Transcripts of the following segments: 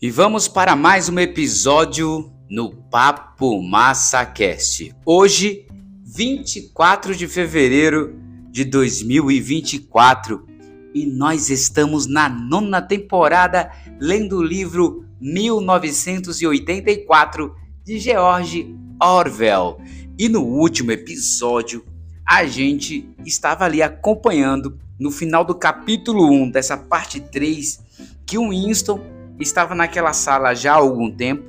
E vamos para mais um episódio no Papo MassaCast. Hoje, 24 de fevereiro de 2024, e nós estamos na nona temporada lendo o livro 1984 de George Orwell. E no último episódio, a gente estava ali acompanhando no final do capítulo 1 dessa parte 3 que o Winston estava naquela sala já há algum tempo,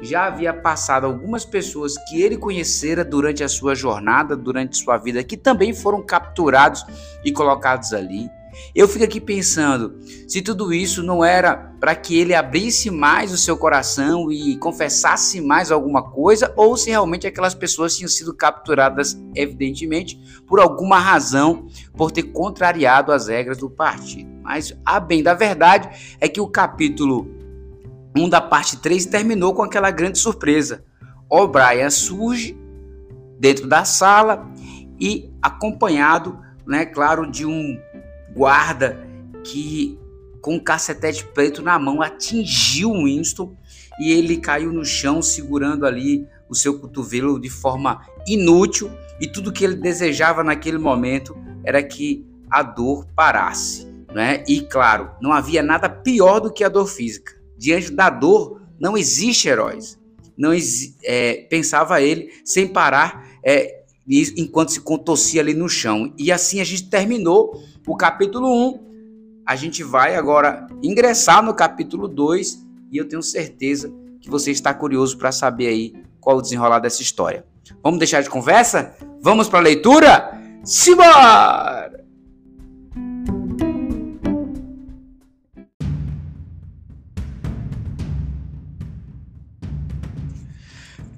já havia passado algumas pessoas que ele conhecera durante a sua jornada, durante sua vida, que também foram capturados e colocados ali. Eu fico aqui pensando se tudo isso não era para que ele abrisse mais o seu coração e confessasse mais alguma coisa, ou se realmente aquelas pessoas tinham sido capturadas, evidentemente, por alguma razão, por ter contrariado as regras do partido. Mas a bem da verdade é que o capítulo 1 da parte 3 terminou com aquela grande surpresa. O'Brien surge dentro da sala e acompanhado, né, claro, de um guarda que com um cacetete preto na mão atingiu o Winston e ele caiu no chão segurando ali o seu cotovelo de forma inútil e tudo que ele desejava naquele momento era que a dor parasse, né? E claro, não havia nada pior do que a dor física. Diante da dor não existe heróis. Não é, pensava ele sem parar é, enquanto se contorcia ali no chão. E assim a gente terminou o capítulo 1. A gente vai agora ingressar no capítulo 2 e eu tenho certeza que você está curioso para saber aí qual o desenrolar dessa história. Vamos deixar de conversa? Vamos para a leitura? Simbora!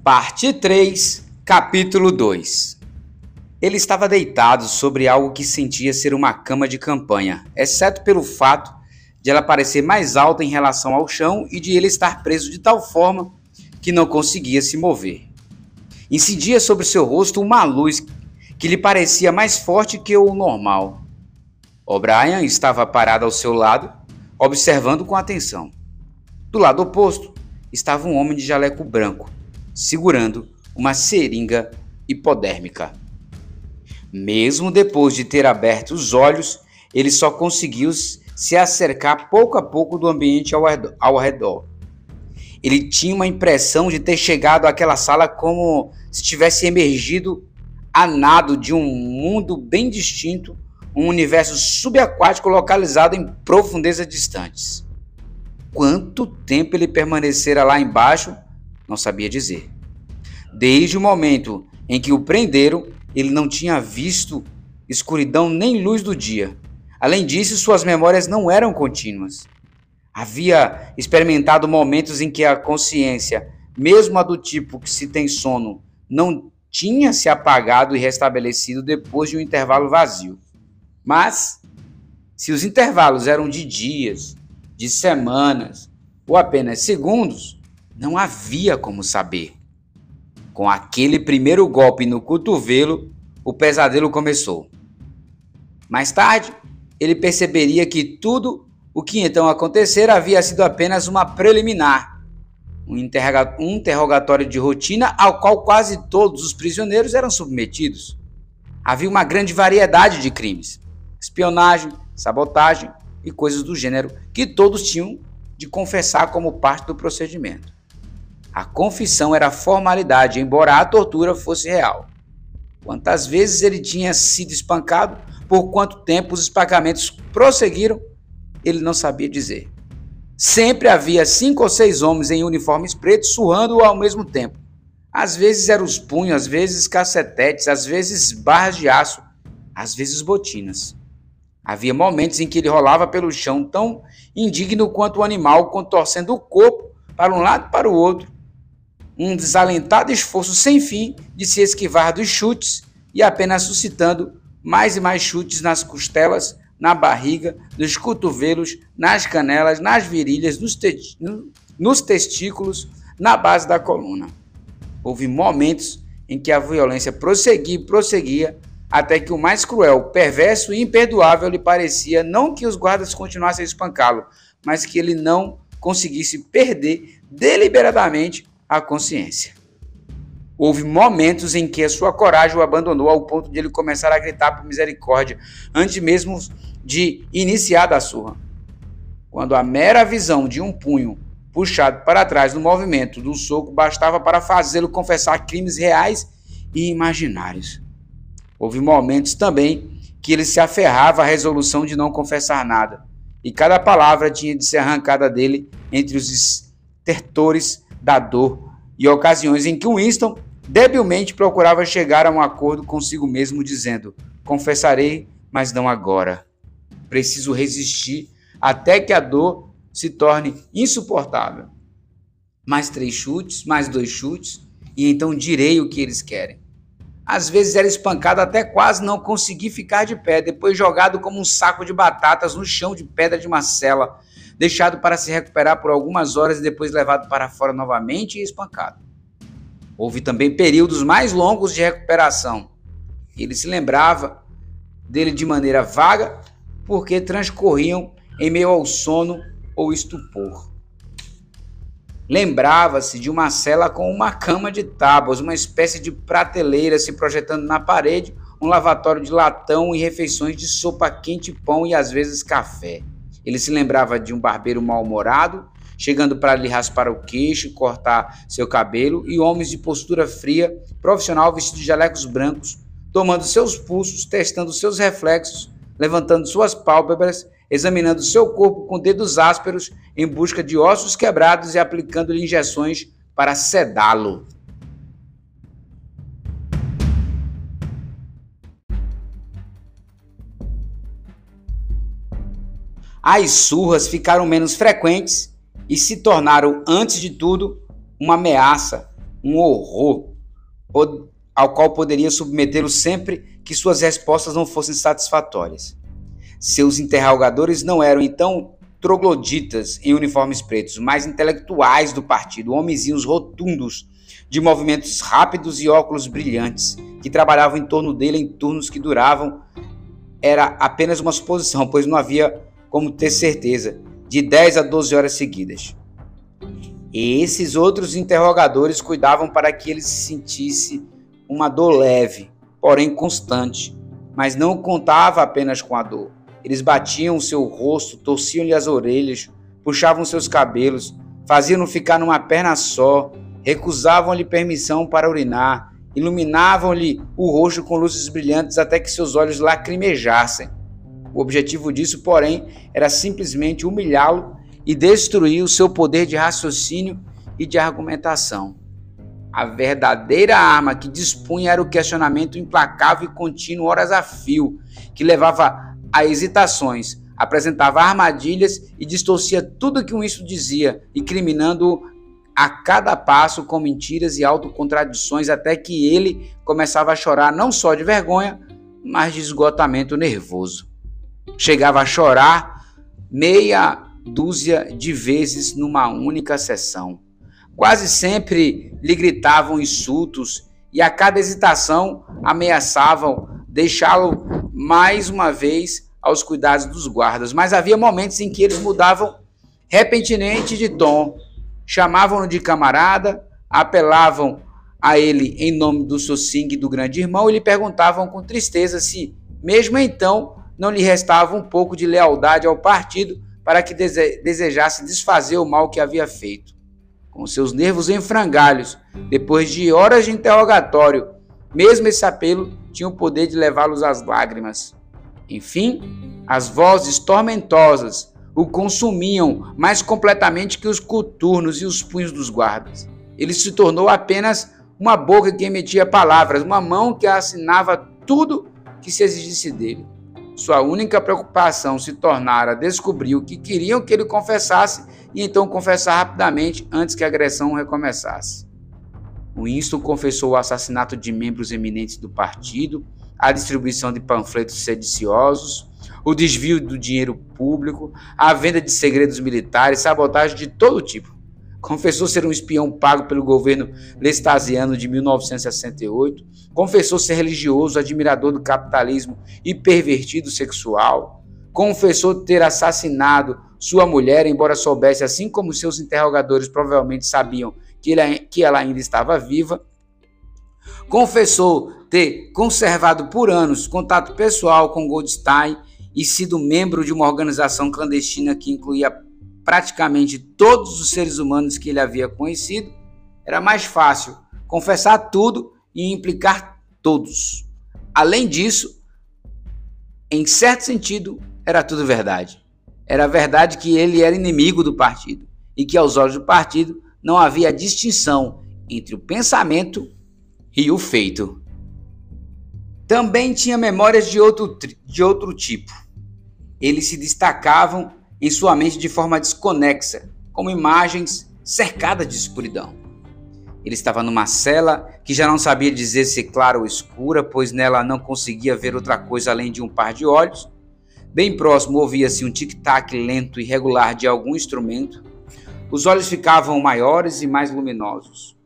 Parte 3, capítulo 2 ele estava deitado sobre algo que sentia ser uma cama de campanha, exceto pelo fato de ela parecer mais alta em relação ao chão e de ele estar preso de tal forma que não conseguia se mover. Incidia sobre seu rosto uma luz que lhe parecia mais forte que o normal. O'Brien estava parado ao seu lado, observando com atenção. Do lado oposto estava um homem de jaleco branco, segurando uma seringa hipodérmica. Mesmo depois de ter aberto os olhos, ele só conseguiu se acercar pouco a pouco do ambiente ao redor. Ele tinha uma impressão de ter chegado àquela sala como se tivesse emergido a nado de um mundo bem distinto, um universo subaquático localizado em profundezas distantes. Quanto tempo ele permanecera lá embaixo, não sabia dizer. Desde o momento em que o prenderam, ele não tinha visto escuridão nem luz do dia. Além disso, suas memórias não eram contínuas. Havia experimentado momentos em que a consciência, mesmo a do tipo que se tem sono, não tinha se apagado e restabelecido depois de um intervalo vazio. Mas, se os intervalos eram de dias, de semanas ou apenas segundos, não havia como saber. Com aquele primeiro golpe no cotovelo, o pesadelo começou. Mais tarde, ele perceberia que tudo o que então acontecera havia sido apenas uma preliminar, um, interrogatório de rotina ao qual quase todos os prisioneiros eram submetidos. Havia uma grande variedade de crimes: espionagem, sabotagem e coisas do gênero que todos tinham de confessar como parte do procedimento. A confissão era formalidade, embora a tortura fosse real. Quantas vezes ele tinha sido espancado, por quanto tempo os espancamentos prosseguiram, ele não sabia dizer. Sempre havia cinco ou seis homens em uniformes pretos surrando ao mesmo tempo. Às vezes eram os punhos, às vezes cacetetes, às vezes barras de aço, às vezes botinas. Havia momentos em que ele rolava pelo chão tão indigno quanto o animal, contorcendo o corpo para um lado e para o outro, um desalentado esforço sem fim de se esquivar dos chutes e apenas suscitando mais e mais chutes nas costelas, na barriga, nos cotovelos, nas canelas, nas virilhas, nos, te nos testículos, na base da coluna. Houve momentos em que a violência prosseguia e prosseguia até que o mais cruel, perverso e imperdoável lhe parecia não que os guardas continuassem a espancá-lo, mas que ele não conseguisse perder deliberadamente a consciência. Houve momentos em que a sua coragem o abandonou ao ponto de ele começar a gritar por misericórdia, antes mesmo de iniciar a surra. Quando a mera visão de um punho puxado para trás no movimento do soco bastava para fazê-lo confessar crimes reais e imaginários. Houve momentos também que ele se aferrava à resolução de não confessar nada, e cada palavra tinha de ser arrancada dele entre os estertores da dor e ocasiões em que Winston debilmente procurava chegar a um acordo consigo mesmo, dizendo: Confessarei, mas não agora. Preciso resistir até que a dor se torne insuportável. Mais três chutes, mais dois chutes, e então direi o que eles querem. Às vezes era espancado até quase não conseguir ficar de pé, depois jogado como um saco de batatas no chão de pedra de uma cela, deixado para se recuperar por algumas horas e depois levado para fora novamente e espancado. Houve também períodos mais longos de recuperação. Ele se lembrava dele de maneira vaga, porque transcorriam em meio ao sono ou estupor. Lembrava-se de uma cela com uma cama de tábuas, uma espécie de prateleira se projetando na parede, um lavatório de latão e refeições de sopa quente, pão e às vezes café. Ele se lembrava de um barbeiro mal-humorado, chegando para lhe raspar o queixo, cortar seu cabelo, e homens de postura fria, profissional vestido de jalecos brancos, tomando seus pulsos, testando seus reflexos, levantando suas pálpebras examinando seu corpo com dedos ásperos em busca de ossos quebrados e aplicando-lhe injeções para sedá-lo. As surras ficaram menos frequentes e se tornaram, antes de tudo, uma ameaça, um horror, ao qual poderia submetê-lo sempre que suas respostas não fossem satisfatórias. Seus interrogadores não eram então trogloditas em uniformes pretos, mas intelectuais do partido, homenzinhos rotundos, de movimentos rápidos e óculos brilhantes, que trabalhavam em torno dele em turnos que duravam. Era apenas uma suposição, pois não havia como ter certeza, de 10 a 12 horas seguidas. E esses outros interrogadores cuidavam para que ele se sentisse uma dor leve, porém constante, mas não contava apenas com a dor. Eles batiam o seu rosto, torciam-lhe as orelhas, puxavam seus cabelos, faziam-no ficar numa perna só, recusavam-lhe permissão para urinar, iluminavam-lhe o rosto com luzes brilhantes até que seus olhos lacrimejassem. O objetivo disso, porém, era simplesmente humilhá-lo e destruir o seu poder de raciocínio e de argumentação. A verdadeira arma que dispunha era o questionamento implacável e contínuo, horas a fio, que levava a hesitações, apresentava armadilhas e distorcia tudo que um isso dizia, incriminando-o a cada passo com mentiras e autocontradições, até que ele começava a chorar não só de vergonha, mas de esgotamento nervoso. Chegava a chorar meia dúzia de vezes numa única sessão. Quase sempre lhe gritavam insultos e a cada hesitação ameaçavam deixá-lo mais uma vez aos cuidados dos guardas, mas havia momentos em que eles mudavam repentinamente de tom, chamavam-no de camarada, apelavam a ele em nome do Sossing do grande irmão e lhe perguntavam com tristeza se, mesmo então, não lhe restava um pouco de lealdade ao partido para que desejasse desfazer o mal que havia feito. Com seus nervos em frangalhos, depois de horas de interrogatório, mesmo esse apelo tinha o poder de levá-los às lágrimas. Enfim, as vozes tormentosas o consumiam mais completamente que os coturnos e os punhos dos guardas. Ele se tornou apenas uma boca que emitia palavras, uma mão que assinava tudo que se exigisse dele. Sua única preocupação se tornara descobrir o que queriam que ele confessasse e então confessar rapidamente antes que a agressão recomeçasse. Winston confessou o assassinato de membros eminentes do partido, a distribuição de panfletos sediciosos, o desvio do dinheiro público, a venda de segredos militares, sabotagem de todo tipo. Confessou ser um espião pago pelo governo lestasiano de 1968. Confessou ser religioso, admirador do capitalismo e pervertido sexual. Confessou ter assassinado sua mulher, embora soubesse, assim como seus interrogadores provavelmente sabiam que, ele, que ela ainda estava viva, confessou ter conservado por anos contato pessoal com Goldstein e sido membro de uma organização clandestina que incluía praticamente todos os seres humanos que ele havia conhecido, era mais fácil confessar tudo e implicar todos. Além disso, em certo sentido, era tudo verdade. Era verdade que ele era inimigo do partido e que, aos olhos do partido, não havia distinção entre o pensamento e o feito. Também tinha memórias de outro, de outro tipo. Eles se destacavam em sua mente de forma desconexa, como imagens cercadas de escuridão. Ele estava numa cela que já não sabia dizer se clara ou escura, pois nela não conseguia ver outra coisa além de um par de olhos. Bem próximo ouvia-se um tic-tac lento e regular de algum instrumento. Os olhos ficavam maiores e mais luminosos.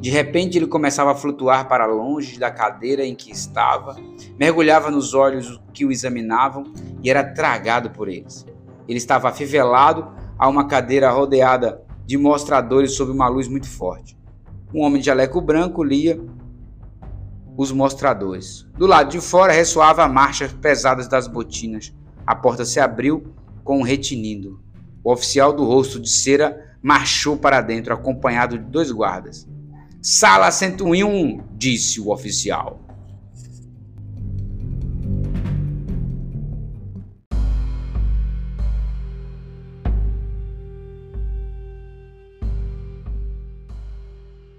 De repente ele começava a flutuar para longe da cadeira em que estava, mergulhava nos olhos que o examinavam e era tragado por eles. Ele estava afivelado a uma cadeira rodeada de mostradores sob uma luz muito forte. Um homem de jaleco branco lia os mostradores. Do lado de fora ressoava a marcha pesadas das botinas. A porta se abriu com um retinindo. O oficial do rosto de cera marchou para dentro, acompanhado de dois guardas. Sala 101, disse o oficial.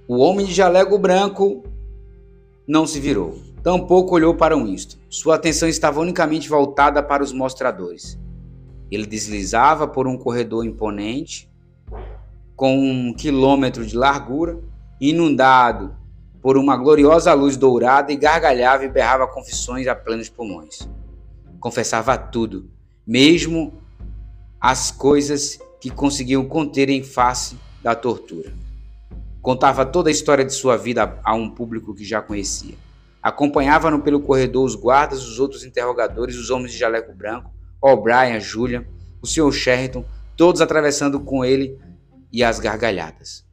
O homem de jaleco branco não se virou. Tampouco olhou para Winston. Sua atenção estava unicamente voltada para os mostradores. Ele deslizava por um corredor imponente, com um quilômetro de largura, inundado por uma gloriosa luz dourada e gargalhava e berrava confissões a plenos pulmões. Confessava tudo, mesmo as coisas que conseguiam conter em face da tortura. Contava toda a história de sua vida a um público que já conhecia. Acompanhava-no pelo corredor os guardas, os outros interrogadores, os homens de jaleco branco, O'Brien, Julian, o Sr. Sheridan, todos atravessando com ele e as gargalhadas.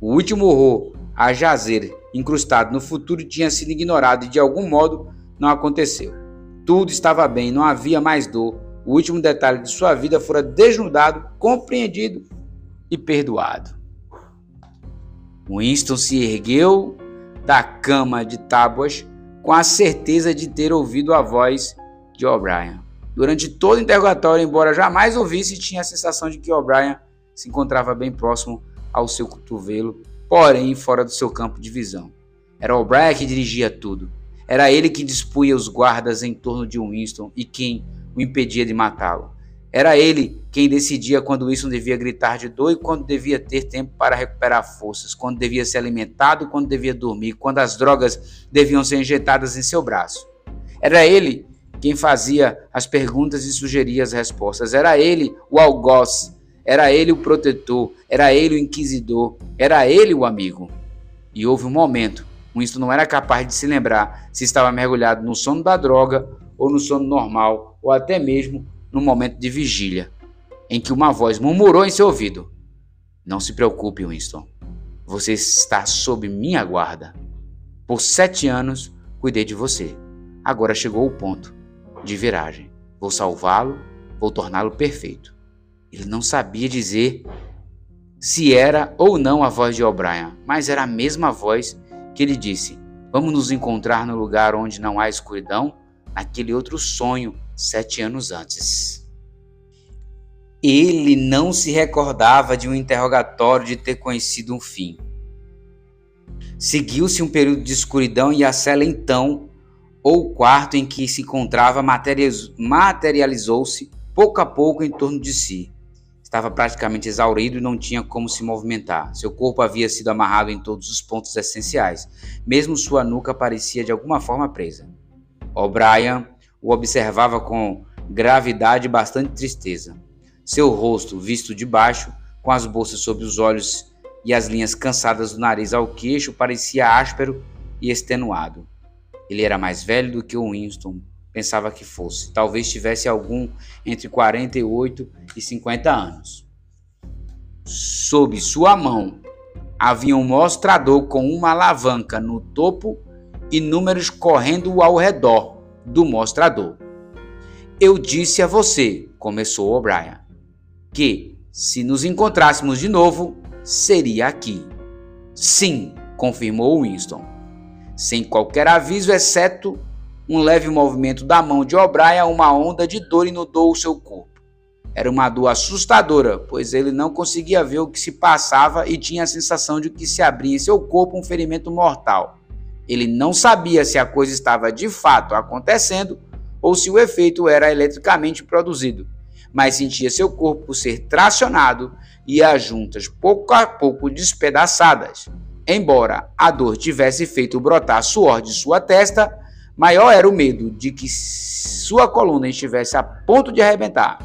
O último horror, a jazer, incrustado no futuro, tinha sido ignorado e de algum modo não aconteceu. Tudo estava bem, não havia mais dor. O último detalhe de sua vida fora desnudado, compreendido e perdoado. Winston se ergueu da cama de tábuas com a certeza de ter ouvido a voz de O'Brien. Durante todo o interrogatório, embora jamais ouvisse, tinha a sensação de que O'Brien se encontrava bem próximo ao seu cotovelo, porém fora do seu campo de visão. Era O'Brien que dirigia tudo. Era ele que dispunha os guardas em torno de Winston e quem o impedia de matá-lo. Era ele quem decidia quando Winston devia gritar de dor e quando devia ter tempo para recuperar forças, quando devia ser alimentado, quando devia dormir, quando as drogas deviam ser injetadas em seu braço. Era ele quem fazia as perguntas e sugeria as respostas. Era ele o algoz era ele o protetor, era ele o inquisidor, era ele o amigo. E houve um momento, Winston não era capaz de se lembrar se estava mergulhado no sono da droga ou no sono normal, ou até mesmo no momento de vigília, em que uma voz murmurou em seu ouvido: Não se preocupe, Winston. Você está sob minha guarda. Por sete anos cuidei de você. Agora chegou o ponto de viragem. Vou salvá-lo, vou torná-lo perfeito. Ele não sabia dizer se era ou não a voz de O'Brien, mas era a mesma voz que ele disse: Vamos nos encontrar no lugar onde não há escuridão, naquele outro sonho sete anos antes. Ele não se recordava de um interrogatório de ter conhecido um fim. Seguiu-se um período de escuridão e a cela então, ou quarto em que se encontrava, materializou-se pouco a pouco em torno de si. Estava praticamente exaurido e não tinha como se movimentar. Seu corpo havia sido amarrado em todos os pontos essenciais. Mesmo sua nuca parecia de alguma forma presa. O'Brien o observava com gravidade e bastante tristeza. Seu rosto, visto de baixo, com as bolsas sobre os olhos e as linhas cansadas do nariz ao queixo, parecia áspero e extenuado. Ele era mais velho do que o Winston, pensava que fosse. Talvez tivesse algum entre 48 e 50 anos. Sob sua mão havia um mostrador com uma alavanca no topo e números correndo ao redor do mostrador. Eu disse a você, começou O'Brien, que se nos encontrássemos de novo, seria aqui. Sim, confirmou Winston, sem qualquer aviso, exceto um leve movimento da mão de O'Brien, uma onda de dor inundou o seu corpo. Era uma dor assustadora, pois ele não conseguia ver o que se passava e tinha a sensação de que se abria em seu corpo um ferimento mortal. Ele não sabia se a coisa estava de fato acontecendo ou se o efeito era eletricamente produzido, mas sentia seu corpo ser tracionado e as juntas pouco a pouco despedaçadas. Embora a dor tivesse feito brotar suor de sua testa, maior era o medo de que sua coluna estivesse a ponto de arrebentar.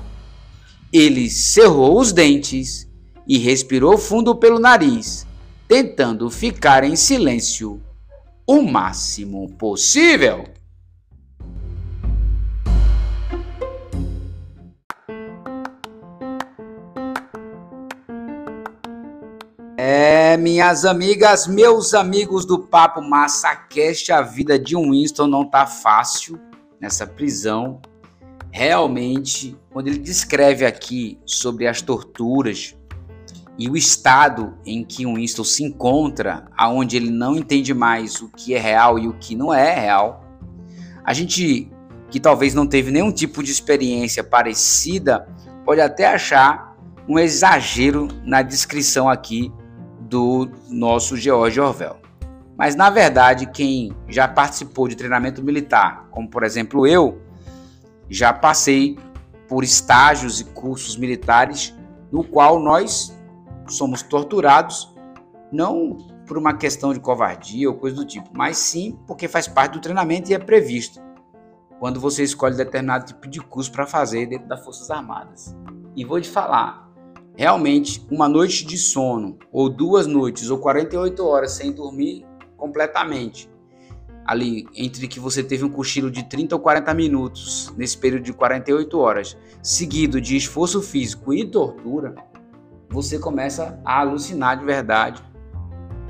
Ele cerrou os dentes e respirou fundo pelo nariz, tentando ficar em silêncio o máximo possível. É, minhas amigas, meus amigos do Papo Massacast, a vida de um Winston não tá fácil nessa prisão. Realmente, quando ele descreve aqui sobre as torturas e o estado em que o Winston se encontra, aonde ele não entende mais o que é real e o que não é real, a gente que talvez não teve nenhum tipo de experiência parecida pode até achar um exagero na descrição aqui do nosso George Orwell. Mas na verdade, quem já participou de treinamento militar, como por exemplo eu, já passei por estágios e cursos militares no qual nós somos torturados não por uma questão de covardia ou coisa do tipo, mas sim porque faz parte do treinamento e é previsto quando você escolhe determinado tipo de curso para fazer dentro das Forças Armadas. E vou te falar, realmente uma noite de sono, ou duas noites, ou 48 horas sem dormir completamente, ali entre que você teve um cochilo de 30 ou 40 minutos nesse período de 48 horas, seguido de esforço físico e tortura, você começa a alucinar de verdade.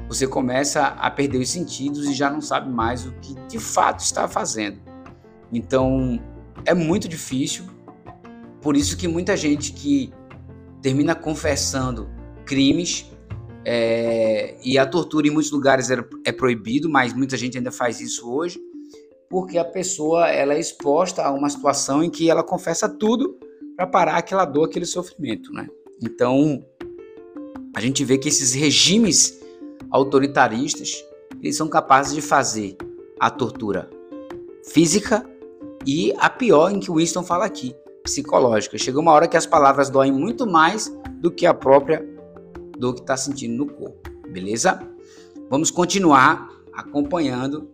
Você começa a perder os sentidos e já não sabe mais o que de fato está fazendo. Então, é muito difícil. Por isso que muita gente que termina confessando crimes é, e a tortura em muitos lugares é, é proibido, mas muita gente ainda faz isso hoje, porque a pessoa ela é exposta a uma situação em que ela confessa tudo para parar aquela dor, aquele sofrimento, né? Então a gente vê que esses regimes autoritaristas eles são capazes de fazer a tortura física e a pior em que Winston fala aqui, psicológica. Chega uma hora que as palavras doem muito mais do que a própria dor que está sentindo no corpo, beleza? Vamos continuar acompanhando.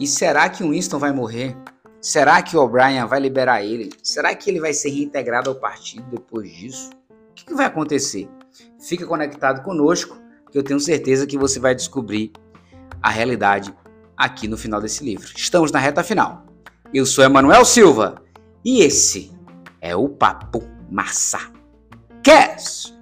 E será que o Winston vai morrer? Será que o O'Brien vai liberar ele? Será que ele vai ser reintegrado ao partido depois disso? O que, que vai acontecer? Fica conectado conosco, que eu tenho certeza que você vai descobrir a realidade aqui no final desse livro. Estamos na reta final. Eu sou Emanuel Silva e esse é o Papo Massa Cast.